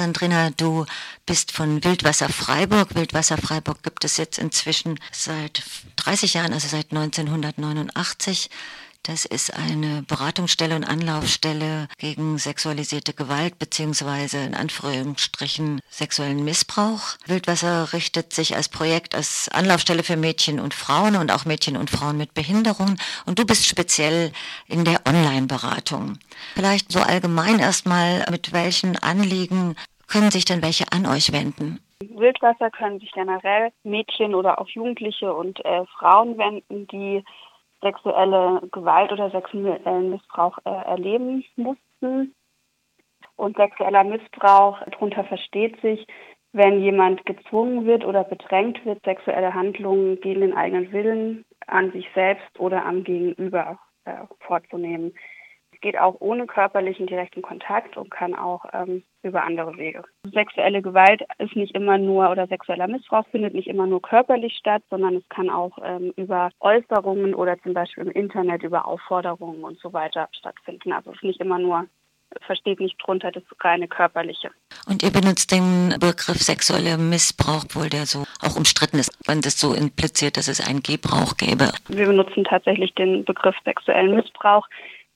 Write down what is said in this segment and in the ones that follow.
Sandrina, du bist von Wildwasser Freiburg. Wildwasser Freiburg gibt es jetzt inzwischen seit 30 Jahren, also seit 1989. Das ist eine Beratungsstelle und Anlaufstelle gegen sexualisierte Gewalt beziehungsweise in Anführungsstrichen sexuellen Missbrauch. Wildwasser richtet sich als Projekt als Anlaufstelle für Mädchen und Frauen und auch Mädchen und Frauen mit Behinderungen. Und du bist speziell in der Online-Beratung. Vielleicht so allgemein erstmal, mit welchen Anliegen können sich denn welche an euch wenden? Wildwasser können sich generell Mädchen oder auch Jugendliche und äh, Frauen wenden, die sexuelle Gewalt oder sexuellen Missbrauch äh, erleben mussten. Und sexueller Missbrauch, darunter versteht sich, wenn jemand gezwungen wird oder bedrängt wird, sexuelle Handlungen gegen den eigenen Willen an sich selbst oder am Gegenüber äh, vorzunehmen geht auch ohne körperlichen direkten Kontakt und kann auch ähm, über andere Wege. Sexuelle Gewalt ist nicht immer nur oder sexueller Missbrauch findet nicht immer nur körperlich statt, sondern es kann auch ähm, über Äußerungen oder zum Beispiel im Internet über Aufforderungen und so weiter stattfinden. Also es ist nicht immer nur versteht nicht drunter das reine körperliche. Und ihr benutzt den Begriff sexueller Missbrauch, obwohl der so auch umstritten ist, wenn das so impliziert, dass es einen Gebrauch gäbe. Wir benutzen tatsächlich den Begriff sexuellen Missbrauch.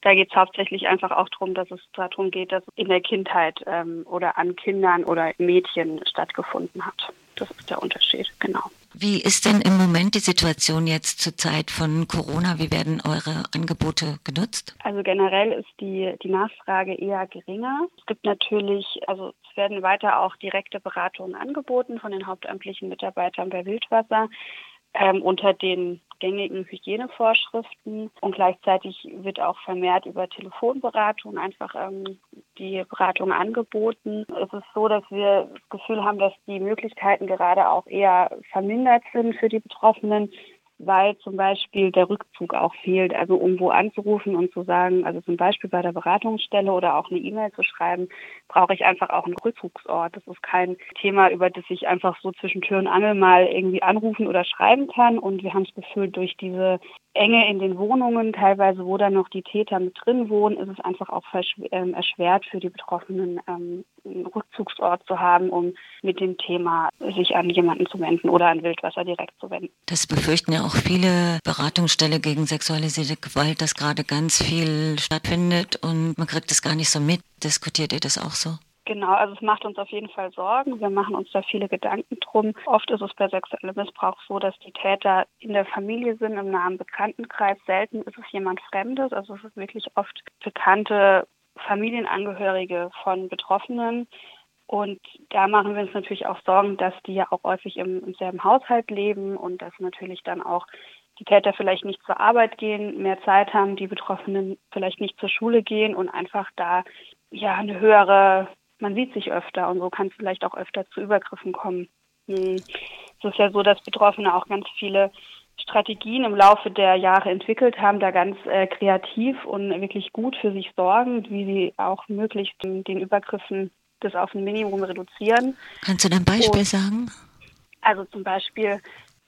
Da geht es hauptsächlich einfach auch darum, dass es darum geht, dass in der Kindheit ähm, oder an Kindern oder Mädchen stattgefunden hat. Das ist der Unterschied, genau. Wie ist denn im Moment die Situation jetzt zur Zeit von Corona? Wie werden eure Angebote genutzt? Also generell ist die, die Nachfrage eher geringer. Es gibt natürlich, also es werden weiter auch direkte Beratungen angeboten von den hauptamtlichen Mitarbeitern bei Wildwasser ähm, unter den gängigen Hygienevorschriften und gleichzeitig wird auch vermehrt über Telefonberatung einfach ähm, die Beratung angeboten. Es ist so, dass wir das Gefühl haben, dass die Möglichkeiten gerade auch eher vermindert sind für die Betroffenen, weil zum Beispiel der Rückzug auch fehlt. Also um wo anzurufen und zu sagen, also zum Beispiel bei der Beratungsstelle oder auch eine E-Mail zu schreiben, brauche ich einfach auch einen Rückzugsort. Das ist kein Thema, über das ich einfach so zwischen Tür und Angel mal irgendwie anrufen oder schreiben kann. Und wir haben das Gefühl, durch diese Enge in den Wohnungen, teilweise wo dann noch die Täter mit drin wohnen, ist es einfach auch ähm, erschwert für die Betroffenen, ähm, einen Rückzugsort zu haben, um mit dem Thema sich an jemanden zu wenden oder an Wildwasser direkt zu wenden. Das befürchten ja auch viele Beratungsstelle gegen sexualisierte Gewalt, dass gerade ganz viel stattfindet und man kriegt es gar nicht so mit. Diskutiert ihr das auch so? Genau, also es macht uns auf jeden Fall Sorgen. Wir machen uns da viele Gedanken drum. Oft ist es bei sexuellem Missbrauch so, dass die Täter in der Familie sind, im nahen Bekanntenkreis. Selten ist es jemand Fremdes. Also es ist wirklich oft bekannte Familienangehörige von Betroffenen. Und da machen wir uns natürlich auch Sorgen, dass die ja auch häufig im, im selben Haushalt leben und dass natürlich dann auch die Täter vielleicht nicht zur Arbeit gehen, mehr Zeit haben, die Betroffenen vielleicht nicht zur Schule gehen und einfach da ja eine höhere man sieht sich öfter und so kann es vielleicht auch öfter zu Übergriffen kommen. Hm. Es ist ja so, dass Betroffene auch ganz viele Strategien im Laufe der Jahre entwickelt haben, da ganz äh, kreativ und wirklich gut für sich sorgen, wie sie auch möglichst den Übergriffen das auf ein Minimum reduzieren. Kannst du ein Beispiel und, sagen? Also zum Beispiel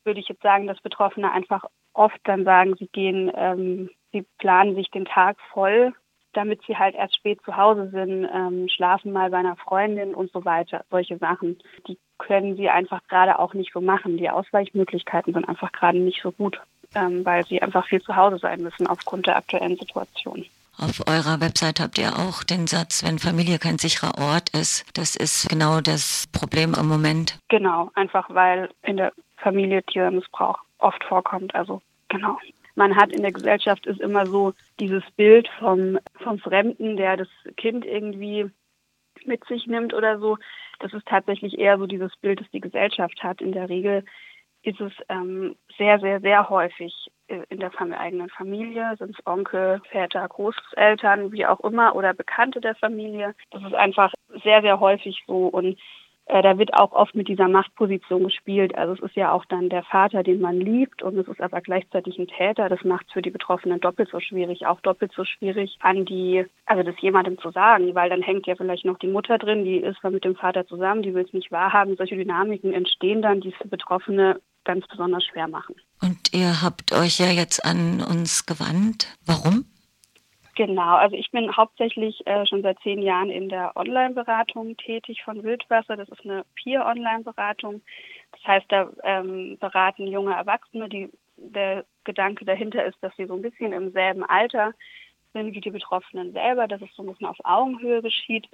würde ich jetzt sagen, dass Betroffene einfach oft dann sagen, sie gehen, ähm, sie planen sich den Tag voll damit sie halt erst spät zu Hause sind, ähm, schlafen mal bei einer Freundin und so weiter. Solche Sachen, die können sie einfach gerade auch nicht so machen. Die Ausweichmöglichkeiten sind einfach gerade nicht so gut, ähm, weil sie einfach viel zu Hause sein müssen aufgrund der aktuellen Situation. Auf eurer Website habt ihr auch den Satz, wenn Familie kein sicherer Ort ist. Das ist genau das Problem im Moment. Genau, einfach weil in der Familie Tiermissbrauch oft vorkommt. Also genau man hat in der Gesellschaft ist immer so dieses Bild vom, vom Fremden, der das Kind irgendwie mit sich nimmt oder so. Das ist tatsächlich eher so dieses Bild, das die Gesellschaft hat. In der Regel ist es ähm, sehr, sehr, sehr häufig in der eigenen Familie, sind es Onkel, Väter, Großeltern, wie auch immer, oder Bekannte der Familie. Das ist einfach sehr, sehr häufig so. Und äh, da wird auch oft mit dieser Machtposition gespielt. Also es ist ja auch dann der Vater, den man liebt und es ist aber gleichzeitig ein Täter. Das macht es für die Betroffenen doppelt so schwierig, auch doppelt so schwierig an die, also das jemandem zu sagen, weil dann hängt ja vielleicht noch die Mutter drin, die ist mit dem Vater zusammen, die will es nicht wahrhaben. Solche Dynamiken entstehen dann, die es für Betroffene ganz besonders schwer machen. Und ihr habt euch ja jetzt an uns gewandt. Warum? Genau, also ich bin hauptsächlich äh, schon seit zehn Jahren in der Online-Beratung tätig von Wildwasser. Das ist eine Peer-Online-Beratung. Das heißt, da ähm, beraten junge Erwachsene. Die, der Gedanke dahinter ist, dass sie so ein bisschen im selben Alter sind wie die Betroffenen selber, dass es so ein bisschen auf Augenhöhe geschieht.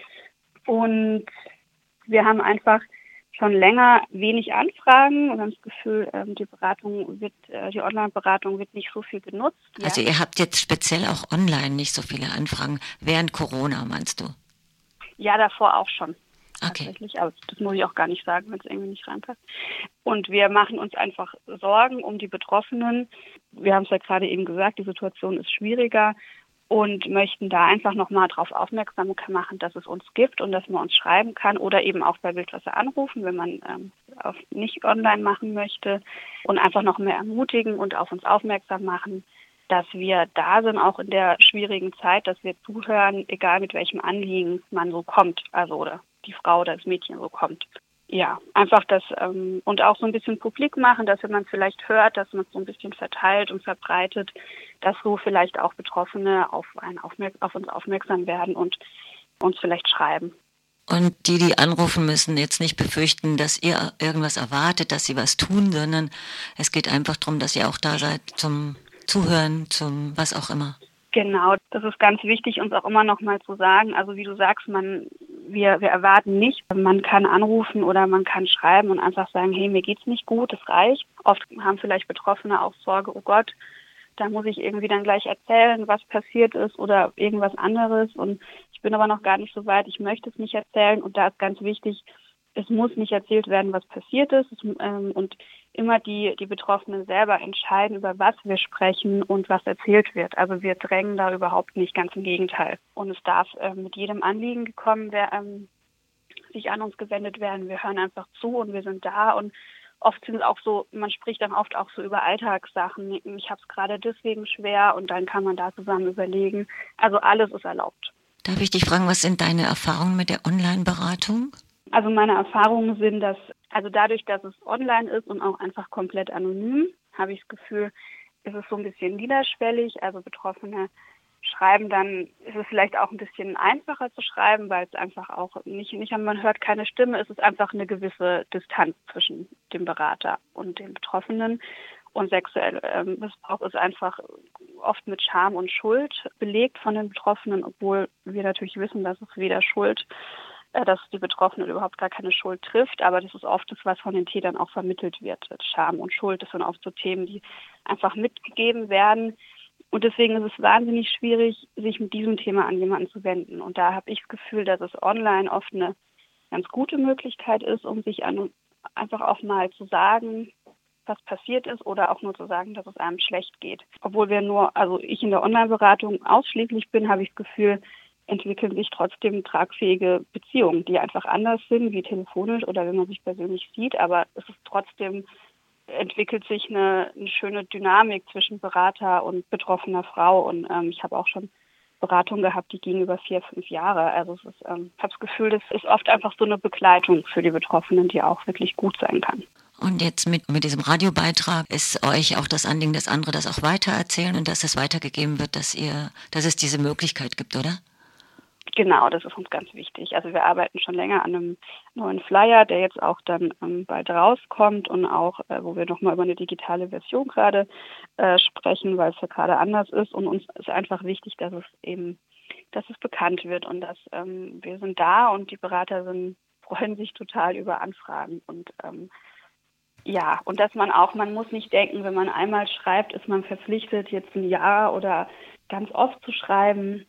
Und wir haben einfach schon länger wenig Anfragen und haben das Gefühl, ähm, die Beratung wird, äh, die Online-Beratung wird nicht so viel genutzt. Also ihr habt jetzt speziell auch online nicht so viele Anfragen während Corona, meinst du? Ja, davor auch schon. Okay. Tatsächlich, aber das muss ich auch gar nicht sagen, wenn es irgendwie nicht reinpasst. Und wir machen uns einfach Sorgen um die Betroffenen. Wir haben es ja gerade eben gesagt, die Situation ist schwieriger und möchten da einfach nochmal darauf aufmerksam machen, dass es uns gibt und dass man uns schreiben kann oder eben auch bei Wildwasser anrufen, wenn man ähm, auf nicht online machen möchte und einfach noch mehr ermutigen und auf uns aufmerksam machen, dass wir da sind, auch in der schwierigen Zeit, dass wir zuhören, egal mit welchem Anliegen man so kommt, also oder die Frau oder das Mädchen so kommt. Ja, einfach das ähm, und auch so ein bisschen publik machen, dass wenn man vielleicht hört, dass man es so ein bisschen verteilt und verbreitet, dass so vielleicht auch Betroffene auf, einen aufmerk auf uns aufmerksam werden und uns vielleicht schreiben. Und die, die anrufen müssen, jetzt nicht befürchten, dass ihr irgendwas erwartet, dass sie was tun, sondern es geht einfach darum, dass ihr auch da seid zum Zuhören, zum was auch immer. Genau, das ist ganz wichtig, uns auch immer noch mal zu sagen. Also wie du sagst, man, wir, wir erwarten nicht, man kann anrufen oder man kann schreiben und einfach sagen, hey, mir geht's nicht gut, das reicht. Oft haben vielleicht Betroffene auch Sorge, oh Gott, da muss ich irgendwie dann gleich erzählen, was passiert ist oder irgendwas anderes. Und ich bin aber noch gar nicht so weit, ich möchte es nicht erzählen. Und da ist ganz wichtig, es muss nicht erzählt werden, was passiert ist. Ähm, und immer die, die Betroffenen selber entscheiden, über was wir sprechen und was erzählt wird. Also wir drängen da überhaupt nicht, ganz im Gegenteil. Und es darf ähm, mit jedem Anliegen gekommen werden, ähm, sich an uns gewendet werden. Wir hören einfach zu und wir sind da und oft sind es auch so, man spricht dann oft auch so über Alltagssachen. Ich habe es gerade deswegen schwer und dann kann man da zusammen überlegen. Also alles ist erlaubt. Darf ich dich fragen, was sind deine Erfahrungen mit der Online-Beratung? Also meine Erfahrungen sind, dass also dadurch, dass es online ist und auch einfach komplett anonym, habe ich das Gefühl, ist es so ein bisschen niederschwellig. Also Betroffene schreiben dann, ist es vielleicht auch ein bisschen einfacher zu schreiben, weil es einfach auch nicht, nicht man hört keine Stimme, es ist einfach eine gewisse Distanz zwischen dem Berater und den Betroffenen. Und sexueller ähm, Missbrauch ist einfach oft mit Scham und Schuld belegt von den Betroffenen, obwohl wir natürlich wissen, dass es weder Schuld äh, dass die Betroffenen überhaupt gar keine Schuld trifft, aber das ist oft das, was von den Tätern auch vermittelt wird. Scham und Schuld, das sind oft so Themen, die einfach mitgegeben werden. Und deswegen ist es wahnsinnig schwierig, sich mit diesem Thema an jemanden zu wenden. Und da habe ich das Gefühl, dass es online oft eine ganz gute Möglichkeit ist, um sich an, einfach auch mal zu sagen, was passiert ist oder auch nur zu sagen, dass es einem schlecht geht. Obwohl wir nur, also ich in der Online-Beratung ausschließlich bin, habe ich das Gefühl, entwickeln sich trotzdem tragfähige Beziehungen, die einfach anders sind wie telefonisch oder wenn man sich persönlich sieht, aber es ist trotzdem entwickelt sich eine, eine schöne Dynamik zwischen Berater und betroffener Frau und ähm, ich habe auch schon Beratungen gehabt, die gingen über vier, fünf Jahre. Also ähm, ich habe das Gefühl, das ist oft einfach so eine Begleitung für die Betroffenen, die auch wirklich gut sein kann. Und jetzt mit, mit diesem Radiobeitrag ist euch auch das Anliegen, dass andere das auch weitererzählen und dass es weitergegeben wird, dass ihr, dass es diese Möglichkeit gibt, oder? Genau, das ist uns ganz wichtig. Also wir arbeiten schon länger an einem neuen Flyer, der jetzt auch dann ähm, bald rauskommt und auch, äh, wo wir nochmal über eine digitale Version gerade äh, sprechen, weil es ja gerade anders ist. Und uns ist einfach wichtig, dass es eben, dass es bekannt wird und dass ähm, wir sind da und die Berater sind, freuen sich total über Anfragen und ähm, ja, und dass man auch, man muss nicht denken, wenn man einmal schreibt, ist man verpflichtet, jetzt ein Jahr oder ganz oft zu schreiben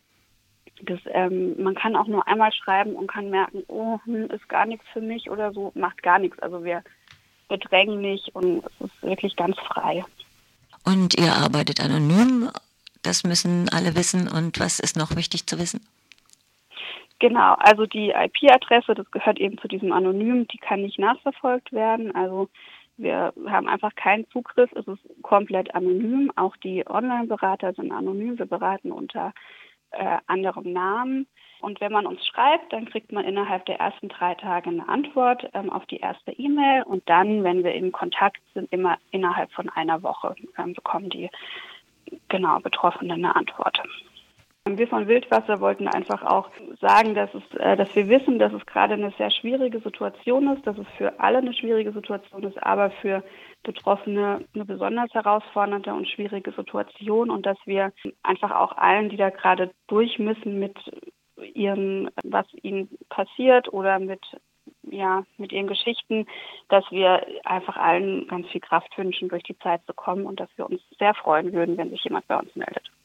das, ähm, man kann auch nur einmal schreiben und kann merken, oh, hm, ist gar nichts für mich oder so, macht gar nichts. Also wir bedrängen nicht und es ist wirklich ganz frei. Und ihr arbeitet anonym, das müssen alle wissen. Und was ist noch wichtig zu wissen? Genau, also die IP-Adresse, das gehört eben zu diesem Anonym, die kann nicht nachverfolgt werden. Also wir haben einfach keinen Zugriff, es ist komplett anonym. Auch die Online-Berater sind anonym. Wir beraten unter äh, anderem Namen. Und wenn man uns schreibt, dann kriegt man innerhalb der ersten drei Tage eine Antwort ähm, auf die erste E-Mail. Und dann, wenn wir in Kontakt sind, immer innerhalb von einer Woche ähm, bekommen die genau Betroffenen eine Antwort. Wir von Wildwasser wollten einfach auch sagen, dass, es, äh, dass wir wissen, dass es gerade eine sehr schwierige Situation ist, dass es für alle eine schwierige Situation ist, aber für Betroffene eine besonders herausfordernde und schwierige Situation und dass wir einfach auch allen, die da gerade durch müssen mit ihrem, was ihnen passiert oder mit ja, mit ihren Geschichten, dass wir einfach allen ganz viel Kraft wünschen, durch die Zeit zu kommen und dass wir uns sehr freuen würden, wenn sich jemand bei uns meldet.